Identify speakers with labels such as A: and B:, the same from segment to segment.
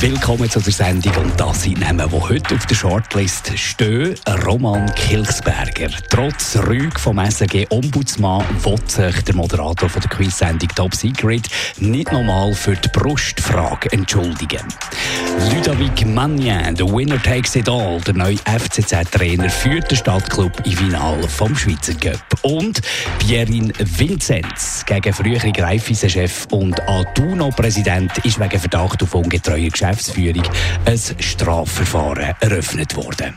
A: Willkommen zu der Sendung und das sind Namen, die heute auf der Shortlist stehen. Roman Kilchsberger. Trotz Rüg vom SRG Ombudsmann will sich der Moderator von der Quiz-Sendung Top Secret nicht nochmal für die Brustfrage entschuldigen. Ludovic Magnin, der Winner takes it all, der neue FCZ-Trainer, führt den Stadtclub im Finale vom Schweizer Cup. Und Pierin Vinzenz gegen frühere Greifeisen-Chef und Aduno-Präsident Präsident ist wegen Verdacht auf ungetreue Geschäftsführung ein Strafverfahren eröffnet worden.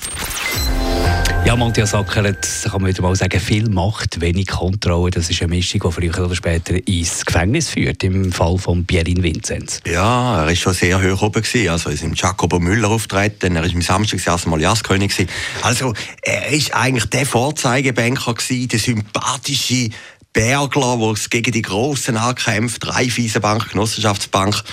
A: Ja, Matthias Ackeret, kann man wieder mal sagen, viel Macht, wenig Kontrolle. Das ist eine Mischung, die früher oder später ins Gefängnis führt, im Fall von Pierin Vinzenz.
B: Ja, er war schon sehr hoch oben. Gewesen. Also, er ist im Jacobo Müller auftreten, er ist im Samstag das Mal Jazzkönig. Also, er ist eigentlich der Vorzeigebanker, gewesen, der sympathische Bergler, der gegen die Grossen ankämpft, Raiffeisenbank, Genossenschaftsbank.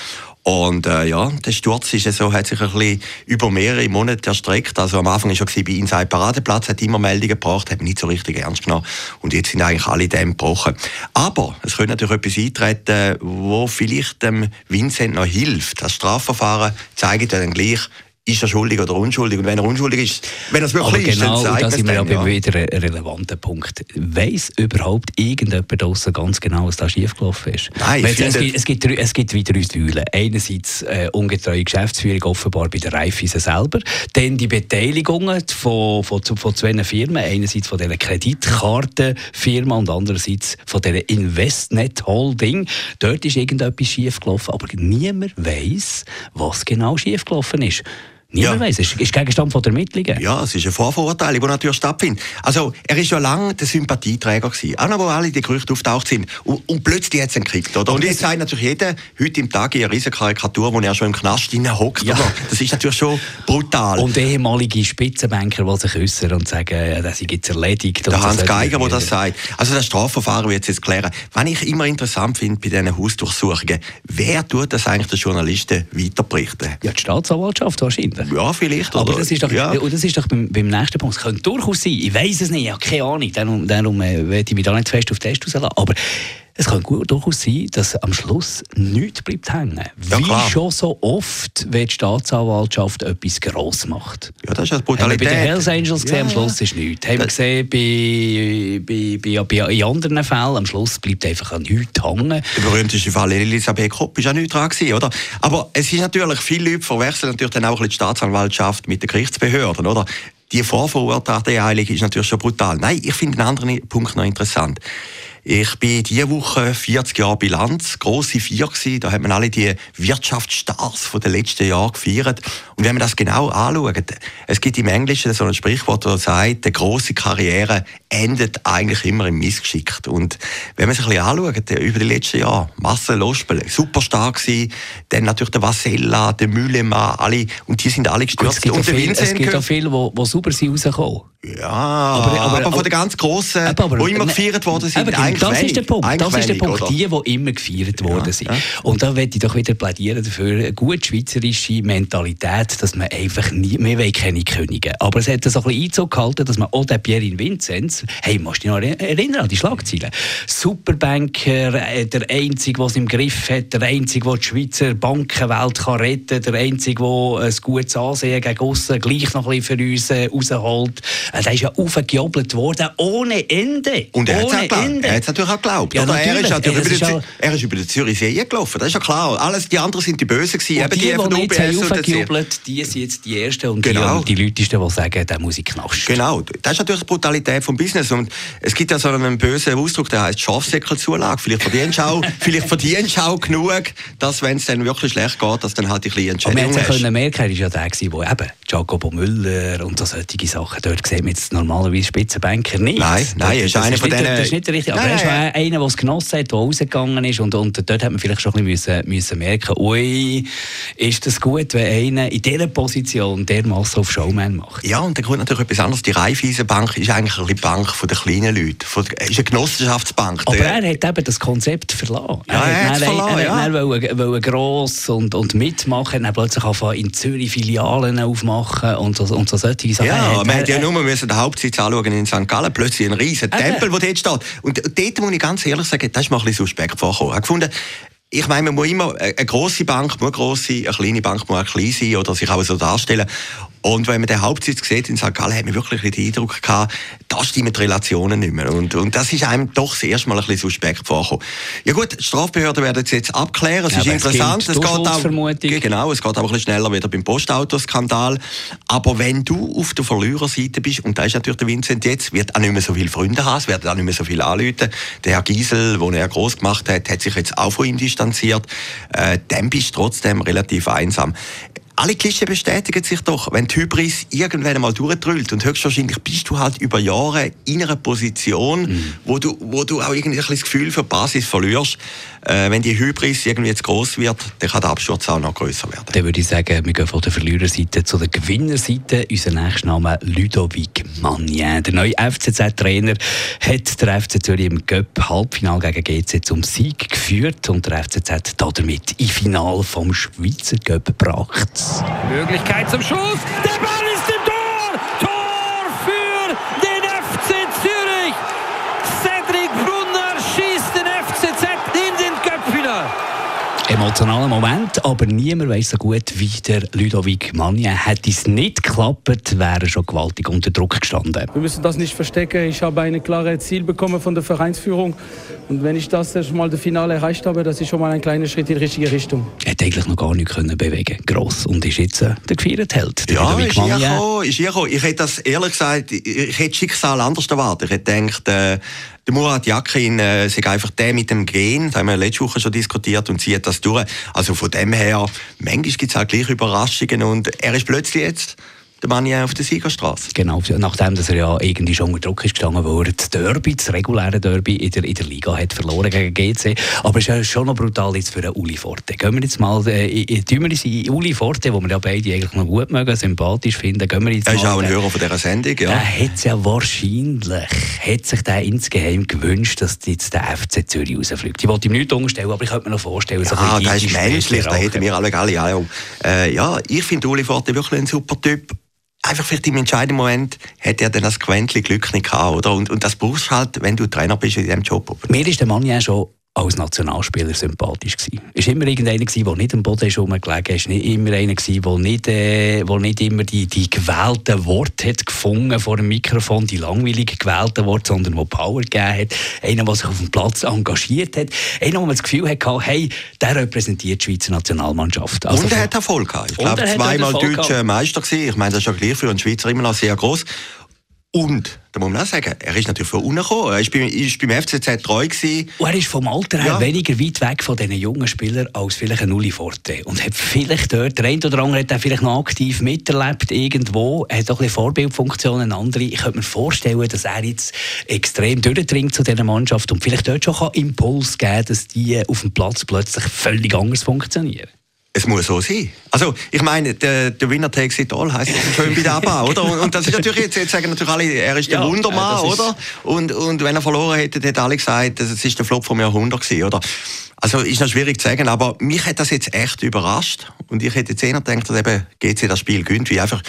B: Und äh, ja, der Sturz ist so, hat sich ein bisschen über mehrere Monate erstreckt. Also am Anfang war er bei Inside Paradeplatz, hat immer Meldungen gebracht, hat nicht so richtig ernst genommen. Und jetzt sind eigentlich alle Dämme gebrochen. Aber es könnte natürlich etwas eintreten, wo vielleicht dem Vincent noch hilft. Das Strafverfahren zeigt ja dann gleich, ist er schuldig oder unschuldig? Und wenn er unschuldig ist, wenn er es wirklich
A: Aber
B: ist,
A: genau,
B: dann
A: da sind wir
B: dann,
A: ja wieder ein relevanter Punkt. Weiss überhaupt irgendjemand draussen ganz genau, was da schiefgelaufen ist?
B: Nein,
A: es, es, gibt, es, gibt, es gibt wieder drei Säulen. Einerseits äh, ungetreue Geschäftsführung offenbar bei der Raiffeisen selber, dann die Beteiligungen von, von, von zwei Firmen, einerseits von dieser Kreditkartenfirma und andererseits von dieser Investnet Holding. Dort ist irgendetwas schiefgelaufen, aber niemand weiß, was genau schiefgelaufen ist. Niemand ja. weiß, es ist Gegenstand von der Ermittlungen.
B: Ja, es ist eine Vorverurteilung, die natürlich stattfindet. Also, er ist ja lange der Sympathieträger gewesen, auch noch, wo alle die Gerüchte auftaucht sind. Und, und plötzlich hat es gekriegt, oder? Und jetzt sagt natürlich jeder, heute im Tag in einer riesen Karikatur, wo er schon im Knast hockt, ja. Das ist natürlich schon brutal.
A: Und ehemalige Spitzenbanker, die sich äußern und sagen, das ist jetzt erledigt.
B: Der Hans Geiger, der das sagt. Also, das Strafverfahren wird jetzt klären. Was ich immer interessant finde bei diesen Hausdurchsuchungen, wer tut das eigentlich den Journalisten weiterberichten?
A: Ja, die Staatsanwaltschaft wahrscheinlich.
B: Ja, vielleicht.
A: Aber das ist doch, ja. das ist doch beim, beim nächsten Punkt. Es könnte durchaus sein, ich weiß es nicht, ich habe keine Ahnung, darum, darum äh, werde ich mich da nicht fest auf den Test rauslassen. Aber es kann gut durchaus sein, dass am Schluss nichts bleibt hängen. Ja, Wie klar. schon so oft, wenn die Staatsanwaltschaft etwas gross macht.
B: Ja, das ist ja Brutalität.
A: Haben wir bei den Hells Angels gesehen, ja. am Schluss ist nichts. Haben wir gesehen bei, bei, bei, in anderen Fällen, am Schluss bleibt einfach nichts hängen.
B: Der berühmteste Fall Elisabeth Kopp war ja nicht dran gewesen, oder? Aber es ist natürlich, viele Leute verwechseln natürlich dann auch die Staatsanwaltschaft mit den Gerichtsbehörden, oder? Die Vorverurteilung ist natürlich schon brutal. Nein, ich finde einen anderen Punkt noch interessant. Ich bin diese Woche 40 Jahre Bilanz, grosse Vier gewesen. Da hat man alle die Wirtschaftsstars von den letzten Jahren gefeiert. Und wenn man das genau anschaut, es gibt im Englischen so ein Sprichwort, das sagt, eine grosse Karriere endet eigentlich immer im Missgeschick. Und wenn man sich ein bisschen anschaut, über die letzten Jahre, Marcel Ospel, super stark gewesen, dann natürlich der Vasella, der Müllemann, alle, und die sind alle gestürzt.
A: Es gibt, und viel, es gibt auch viele, die, die super sind rausgekommen.
B: Ja, aber, aber, aber, von den ganz Grossen, die immer gefeiert worden sind,
A: aber, eigentlich Das ist der Punkt. Das ist der Punkt. Oder? Die, die immer gefeiert worden sind. Ja. Und da möchte ich doch wieder plädieren dafür, eine gute schweizerische Mentalität, dass man einfach nie, wir wollen keine Könige. Aber es hat so ein bisschen Einzug gehalten, dass man auch den Pierre Vinzenz, hey, musst du dich noch erinnern an die Schlagzeilen? Superbanker, äh, der Einzige, der es im Griff hat, der Einzige, der die Schweizer Bankenwelt kann retten kann, der Einzige, der ein gutes Ansehen gegen aussen gleich noch ein bisschen für uns äh, rausholt. Der ist ja aufgejobelt worden, ohne Ende.
B: Und er
A: hat
B: es natürlich auch geglaubt. Ja? Er, ist natürlich über den, er ist über den Zürichsee gelaufen, das ist ja klar. Alles, die anderen sind die Bösen gewesen.
A: Und die, die, die, die nicht aufgejubelt die sind jetzt die Ersten und genau. die, die Leute, die sagen, der muss ich knast.
B: Genau, das ist natürlich die Brutalität vom Business. Und es gibt ja so einen bösen Ausdruck, der heißt Schafsäckelzulage. Vielleicht verdienst du auch, vielleicht verdienst auch genug, dass, wenn es dann wirklich schlecht geht, dass dann halt die kleinen
A: Entschädigungen hast. Aber wir merken, er war ja der, der eben Jacobo Müller und so solche Sachen, dort sieht man jetzt normalerweise Spitzenbanker nicht.
B: Nein, nein, das, ist einer von denen...
A: Das ist nicht der richtige, aber ja, schon ja. einer, der es genossen hat, der rausgegangen ist und, und dort hat man vielleicht schon ein bisschen müssen, müssen merken, ui, ist das gut, wenn einer in dieser Position dermassen auf Showman macht?
B: Ja, und der Grund natürlich etwas anderes. Die Raiffeisenbank ist eigentlich eine Bank von den kleinen Leuten. Von, ist eine Genossenschaftsbank.
A: Aber er hat eben das Konzept verlassen.
B: Ja, er, er hat es verlassen,
A: er, er, wollte, wollte gross und, und mitmachen, dann plötzlich anfangen in Zürich Filialen aufmachen und so, und so solche
B: Sachen. Ja, man hätte ja nur müssen den Hauptsitz anschauen in St. Gallen, plötzlich ein riesen Tempel, der dort steht. Und dort muss ich ganz ehrlich sagen, das ist mir ein bisschen suspekt vorgekommen. Ich habe gefunden, ich meine, man muss immer, eine grosse Bank muss gross sein, eine kleine Bank muss auch klein sein oder sich auch so darstellen. Und wenn man den Hauptsitz sieht in St. Gallen, hat man wirklich den Eindruck gehabt, da stimmen die Relationen nicht mehr. Und, und das ist einem doch das erste Mal ein bisschen suspekt vorgekommen. Ja gut, die Strafbehörden werden es jetzt abklären. Es ja, ist interessant. Es, es geht auch, genau, es geht auch ein bisschen schneller wieder beim Postautoskandal. Aber wenn du auf der Verliererseite bist, und da ist natürlich der Vincent jetzt, wird auch nicht mehr so viele Freunde haben, es werden auch nicht mehr so viele anrufen. Der Herr Giesel, den er groß gemacht hat, hat sich jetzt auch von ihm distanziert. Äh, dann bist du trotzdem relativ einsam alle Klischee bestätigen sich doch, wenn die Hybris irgendwann einmal durchdrüllt und höchstwahrscheinlich bist du halt über Jahre in einer Position, mhm. wo, du, wo du auch irgendwie ein das Gefühl für Basis verlierst. Äh, wenn die Hybris irgendwie jetzt groß wird, dann kann der Absturz auch noch größer werden.
A: Dann würde ich sagen, wir gehen von der Verliererseite zu der Gewinnerseite. Unser nächster Name Ludovic Magnin. Der neue FCZ-Trainer hat der FC Zürich im Cup-Halbfinale gegen GC zum Sieg geführt und der FCZ damit im Finale vom Schweizer Cup gebracht.
C: Möglichkeit zum Schuss. Der Ball
A: Emotionaler Moment, aber niemand weiß so gut wie der Ludovic Magnin. Hätte es nicht geklappt, wäre er schon gewaltig unter Druck gestanden.
D: Wir müssen das nicht verstecken. Ich habe ein klares Ziel bekommen von der Vereinsführung. Und wenn ich das mal das Finale erreicht habe, das ist schon mal ein kleiner Schritt in die richtige Richtung.
A: Er hat eigentlich noch gar nichts können bewegen Gross. Und ist jetzt äh, der gefeiert Held.
B: Ja, ist hier gekommen, ist hier gekommen. Ich hätte das ehrlich gesagt, ich hätte Schicksal anders erwartet. Ich hätte gedacht, äh, der Murat Yakin äh, sei einfach der mit dem Gen, das haben wir letzte Woche schon diskutiert, und zieht das durch. Also von dem her, manchmal gibt es halt gleich Überraschungen und er ist plötzlich jetzt der Mann auf der Siegerstraße.
A: Genau, nachdem dass er ja irgendwie schon unter Druck ist gestanden, er das Derby, das reguläre Derby in der, in der Liga hat verloren gegen GC. Aber es ist ja schon noch brutal jetzt für einen Uli Forte. Gehen wir jetzt mal äh, tun wir in Uli Forte, wo wir ja beide eigentlich noch gut mögen, sympathisch finden, gehen wir jetzt
B: Er ist auch ein Hörer von dieser Sendung, ja.
A: Der hat ja wahrscheinlich, hat sich der insgeheim gewünscht, dass jetzt der FC Zürich rausfliegt. Ich wollte ihm nichts unterstellen, aber ich könnte mir noch vorstellen,
B: ja, so ein das ist menschlich, da hätten wir alle alle ja. Äh, ja, ich finde Uli Forte wirklich ein super Typ einfach vielleicht im entscheidenden Moment hat er dann das Quäntchen Glück nicht gehabt, oder? Und, und das brauchst du halt, wenn du Trainer bist in diesem Job.
A: Mir ist der Mann ja schon als Nationalspieler sympathisch gewesen. Ist immer irgendeiner der nicht am Boden ist rumgelegen ist, nicht immer einer der nicht, äh, der nicht immer die, die gewählten Worte hat gefunden vor dem Mikrofon, die langweilig gewählten Worte, sondern der Power gegeben hat. Einer, der sich auf dem Platz engagiert hat. Einer, wo man das Gefühl hatte, hey, der repräsentiert die Schweizer Nationalmannschaft.
B: Also und er hat Erfolg gehabt. Ich glaube, zweimal deutscher Meister gewesen. Ich meine, das ist ja gleich für einen Schweizer immer noch sehr groß. Und, da muss man auch sagen, er ist natürlich von unten gekommen. Er ist beim, ist beim FCZ treu gewesen.
A: Und er ist vom Alter her ja. weniger weit weg von diesen jungen Spielern als vielleicht ein Uli Forte. Und hat vielleicht dort, der eine oder andere hat vielleicht noch aktiv miterlebt irgendwo, er hat auch ein bisschen Vorbildfunktionen, andere. Ich könnte mir vorstellen, dass er jetzt extrem durchdringt zu dieser Mannschaft und vielleicht dort schon Impuls geben kann, dass die auf dem Platz plötzlich völlig anders funktionieren
B: es muss so sein. Also, ich meine, der, der Winner takes it all heisst schön bei der ABBA, oder? Und, und, das ist natürlich, jetzt, jetzt sagen natürlich alle, er ist der ja, Wundermann, äh, oder? Und, und wenn er verloren hätte, hätten alle gesagt, das ist der Flop vom Jahrhundert gewesen, oder? Also, ist noch schwierig zu sagen, aber mich hat das jetzt echt überrascht. Und ich hätte jetzt eher gedacht, dass eben GC das Spiel gönnt, wie einfach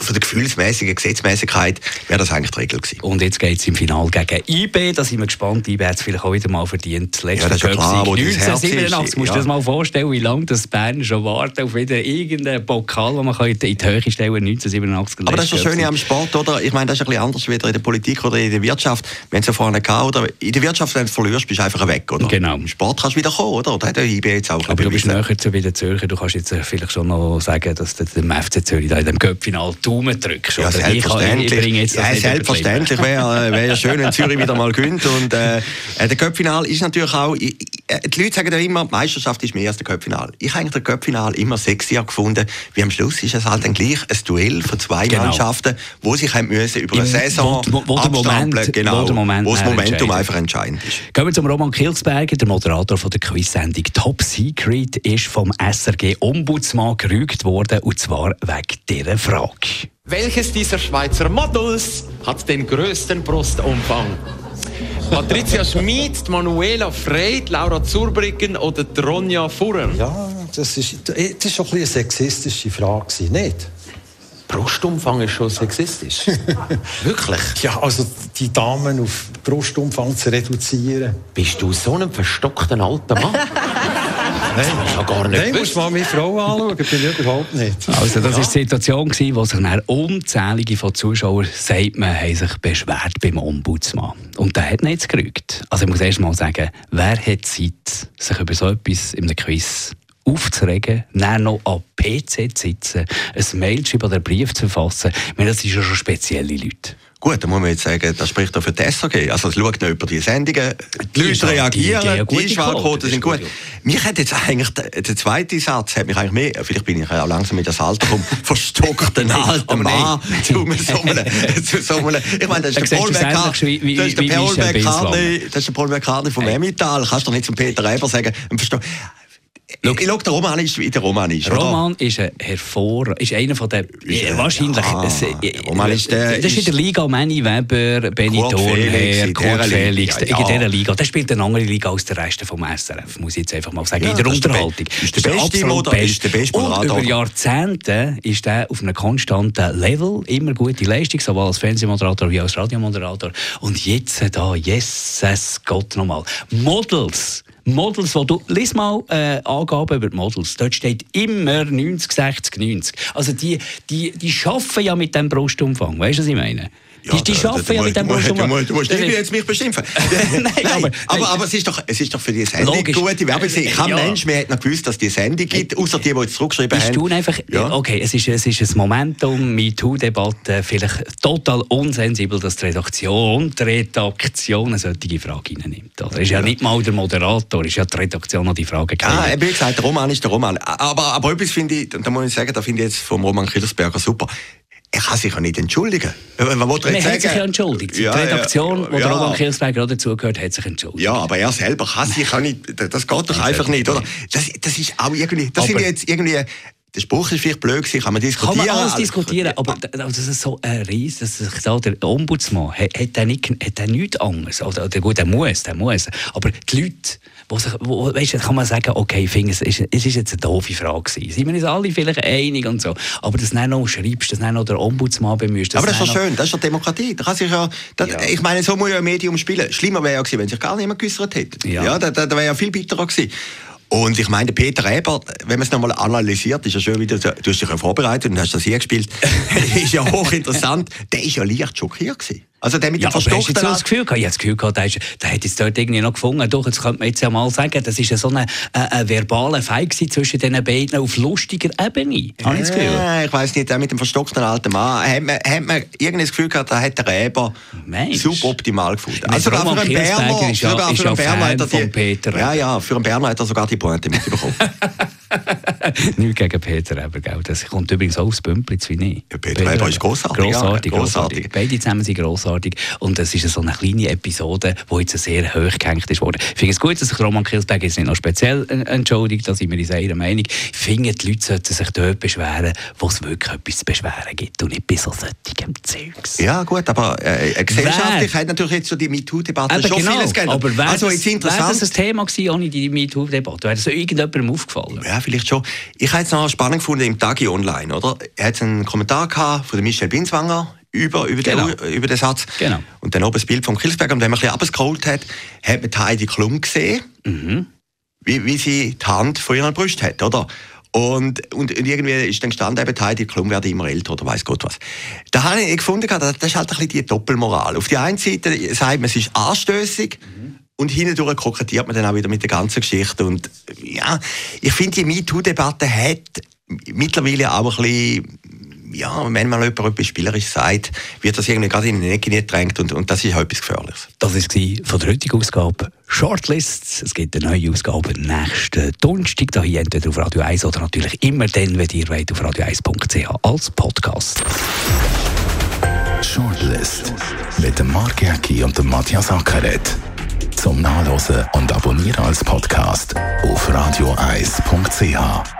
B: von der gefühlsmäßigen Gesetzmäßigkeit wäre das eigentlich die Regel gewesen.
A: Und jetzt geht es im Finale gegen IB. Da sind wir gespannt. IB hat es vielleicht auch wieder mal verdient.
B: Letzte ja, das ist klar, wo
A: 1987. Musst du dir das mal vorstellen, wie lange das Bern schon wartet auf wieder irgendeinen Pokal, den man in die Höhe stellen kann. 1987.
B: Aber das ist das Schöne am Sport, oder? Ich meine, das ist ein bisschen anders wieder in der Politik oder in der Wirtschaft. Wir haben es ja vorhin gehabt, oder? In der Wirtschaft, wenn du verlierst, bist du einfach weg, oder?
A: Genau.
B: Im Sport kannst du wieder kommen, oder? Da hat der IB jetzt auch
A: Aber du bist näher zu wieder Zürcher. Du kannst jetzt vielleicht schon noch sagen, dass der FC Zürich da in dem Cup-Final Daumen drückst.
B: Ja, selbstverständlich. Ich, ich jetzt ja, selbstverständlich wäre wär schön, wenn Zürich wieder mal gewinnt. Und äh, der Köpfinal ist natürlich auch... Ich, äh, die Leute sagen ja immer, die Meisterschaft ist mehr als der Köpfinal. Ich habe den Köpfinal immer sexier gefunden, wie am Schluss ist es halt dann gleich ein Duell von zwei genau. Mannschaften, wo sich haben müssen über eine Saison
A: wo, wo, wo Moment,
B: genau, wo, Moment wo das Momentum einfach entscheidend ist.
A: Gehen wir zum Roman Kilsberger, der Moderator von der Quiz-Sendung Top Secret ist vom SRG Ombudsmann gerügt worden, und zwar wegen dieser Frage.
E: Welches dieser Schweizer Models hat den größten Brustumfang? Patricia Schmid, Manuela Freit, Laura Zurbriggen oder Ronja Furrer?
F: Ja, das ist, das ist schon ein eine sexistische Frage, nicht?
E: Brustumfang ist schon sexistisch. Wirklich?
F: Ja, also die Damen auf Brustumfang zu reduzieren.
E: Bist du so ein verstockter alter Mann?
F: Nein, gar nicht Nein, musst mal meine Frau anschauen, bin ich überhaupt nicht.
A: Also das war ja. die Situation, wo sich dann unzählige von Zuschauern, sagt man, haben sich beschwert beim Ombudsmann. Und der hat nicht gerügt. Also ich muss erst mal sagen, wer hat Zeit, sich über so etwas in einem Quiz aufzuregen, dann noch am PC zu sitzen, ein Mail zu schreiben oder einen Brief zu verfassen. Ich meine, das sind ja schon spezielle Leute.
B: Gut, da muss man jetzt sagen, das spricht auch für die SRG. Also es schaut noch über die Sendungen, die, die Leute reagieren, die, die Einschaltquoten sind gut. Mich hat jetzt eigentlich, der, zweite Satz hat mich eigentlich mehr, vielleicht bin ich auch langsam mit das Alter vom verstockten alten Mann zu so einem, zu so einem, ich meine, das ist der Paul McCartney, das ist der Paul McCartney, das ist der Paul McCartney vom Emmental. Kannst du doch nicht zum Peter Eber sagen, Schau, ich der Roman ist, wie der Roman ist.
A: Roman oder? ist ein hervor, ist einer von den ja, wahrscheinlich. Ah, es, Roman ist der, das ist in der Liga Manny Weber, Benny Thornherr, Kurt Felix. Ja, ja. In dieser Liga. Das spielt eine andere Liga als der Rest vom SRF, muss ich jetzt einfach mal sagen. Ja, in der Unterhaltung.
B: Ist der, ist der beste Ist der beste
A: Und über Jahrzehnte ist er auf einem konstanten Level, immer gute Leistung, sowohl als Fernsehmoderator wie als Radiomoderator. Und jetzt da, Jesus Gott nochmal. Models Models, wo du, lies mal äh, Angaben über die Models, dort steht immer 90, 60, 90. Also die, die, die arbeiten ja mit dem Brustumfang, weißt du, was ich meine? Ja, die, die da, arbeiten ja mit dem Brustschummer.
B: Du, du, musst nicht jetzt mich beschimpfen. nein, nein, aber, aber, aber, es, ist doch, es ist doch für die Sendung logisch. gute Werbung. Kein ja. Mensch mehr hat noch gewusst, dass die Sendung gibt, außer die, die jetzt zurückgeschrieben
A: haben. Du einfach, ja. Okay, es ist, es ist ein Momentum, MeToo-Debatte, vielleicht total unsensibel, dass die Redaktion, die Redaktion eine solche Frage reinnimmt. Es ist ja. ja nicht mal der Moderator, es ist ja die Redaktion, die die Frage
B: kennt. Ah, wie gesagt, der Roman ist der Roman. Aber, aber etwas finde ich, da muss ich sagen, da finde ich jetzt vom Roman Killersberger super er kann sich ja nicht entschuldigen.
A: Man hat sich ja entschuldigt. Ja, die Redaktion, ja, wo ja. der Roman Kirsberger auch dazugehört, hat sich entschuldigt.
B: Ja, aber er selber kann sich ja nicht, das geht doch einfach nicht, oder? Das, das ist auch irgendwie, das aber, sind jetzt irgendwie, der Spruch ist vielleicht blöd kann man diskutieren.
A: Kann man alles diskutieren, aber das ist so ein Ries, dass sich da der Ombudsmann, hat, hat er nicht, hat er nichts anderes, oder, oder gut, er muss, er muss, aber die Leute, wo sich, wo, weißt, kann man sagen, okay, ich finde, es ist, es ist jetzt eine doofe Frage gewesen. Sind wir uns alle vielleicht einig und so, aber das nicht noch schreibst, das nicht noch der Ombudsmann bemühst.
B: Aber das ist doch schön, das ist doch Demokratie. Da kann sich ja, das, ja. Ich meine, so muss ja ein Medium spielen. Schlimmer wäre ja gewesen, wenn sich gar niemand geäußert hätte. Ja, ja da, da, da wäre ja viel bitterer gewesen. Und ich meine, Peter Eber, wenn man es nochmal analysiert, ist ja schön, wie du, du hast dich ja vorbereitet und hast das hier gespielt, ist ja hochinteressant. Der ist ja leicht schockiert gewesen. Also der mit
A: ja,
B: dem verstockten...
A: Aber hast das Gefühl gehabt? Ich habe das Gefühl gehabt, der, ist, der hat jetzt dort irgendwie noch gefunden. Doch, jetzt könnte man jetzt ja mal sagen, das ist ja so ein äh, verbaler Fight zwischen diesen beiden auf lustiger Ebene.
B: Habe ich das Gefühl? Ja, ich weiss nicht, der mit dem verstockten alten Mann, hat man, hat man irgendein Gefühl gehabt, da hat der Räber suboptimal gefunden.
A: Also sogar für einen Berner, ist ja, sogar für einen Berner hat er die,
B: Peter. Ja, ja, für einen Berner hat er sogar die Pointe mitbekommen.
A: Nicht gegen Peter Eber, gell? Das kommt übrigens auch aus Bümplitz wie
B: ich. Ja, Peter, Peter Eber ist grossartig.
A: Grossartig, ja, grossartig. Beide zusammen sind grossartig. Und es ist so eine kleine Episode, die jetzt sehr hoch gehängt ist worden. Ich finde es gut, dass sich Roman Kilsberg jetzt nicht noch speziell entschuldigt, da sind wir in ihrer Meinung. Ich finde, die Leute sollten sich dort beschweren, wo es wirklich etwas zu beschweren gibt und nicht bei so solchen Zeugs.
B: Ja, gut, aber äh, gesellschaftlich hat natürlich jetzt so die MeToo-Debatte schon
A: genau,
B: vieles geändert.
A: Aber wäre also, das, wär das ein Thema gewesen ohne die MeToo-Debatte? Wäre das so irgendjemandem aufgefallen?
B: Ja, vielleicht schon. Ich habe jetzt noch spannend gefunden im Tagi Online, oder? Er hat einen Kommentar gehabt von Michel Binswanger über, über, genau. den, über den Satz.
A: Genau.
B: Und dann oben das Bild von Kilsberg. Und wenn man ein bisschen abgescrollt hat, hat man Heidi Klum gesehen, mhm. wie, wie sie die Hand vor ihrer Brust hat, oder? Und, und, irgendwie ist dann gestanden, eben, Heidi Klum werde immer älter oder weiß Gott was. Da habe ich gefunden, das ist halt ein bisschen die Doppelmoral. Auf der einen Seite sagt man, es ist anstößig, mhm. Und hindurch kokettiert man dann auch wieder mit der ganzen Geschichte. Und ja, ich finde, die MeToo-Debatte hat mittlerweile auch ein bisschen ja, wenn mal jemand etwas spielerisch sagt, wird das irgendwie gerade in den Ecke gedrängt und, und das ist auch etwas Gefährliches.
A: Das war von der heutigen Ausgabe Shortlists. Es gibt eine neue Ausgabe nächsten Donnerstag, da hier entweder auf Radio 1 oder natürlich immer dann, wenn ihr wollt, auf radio1.ch als Podcast.
G: Shortlist mit dem Mark Jäcki und dem Matthias Ackeret. Zum Nachlesen und Abonnieren als Podcast auf radio1.ch.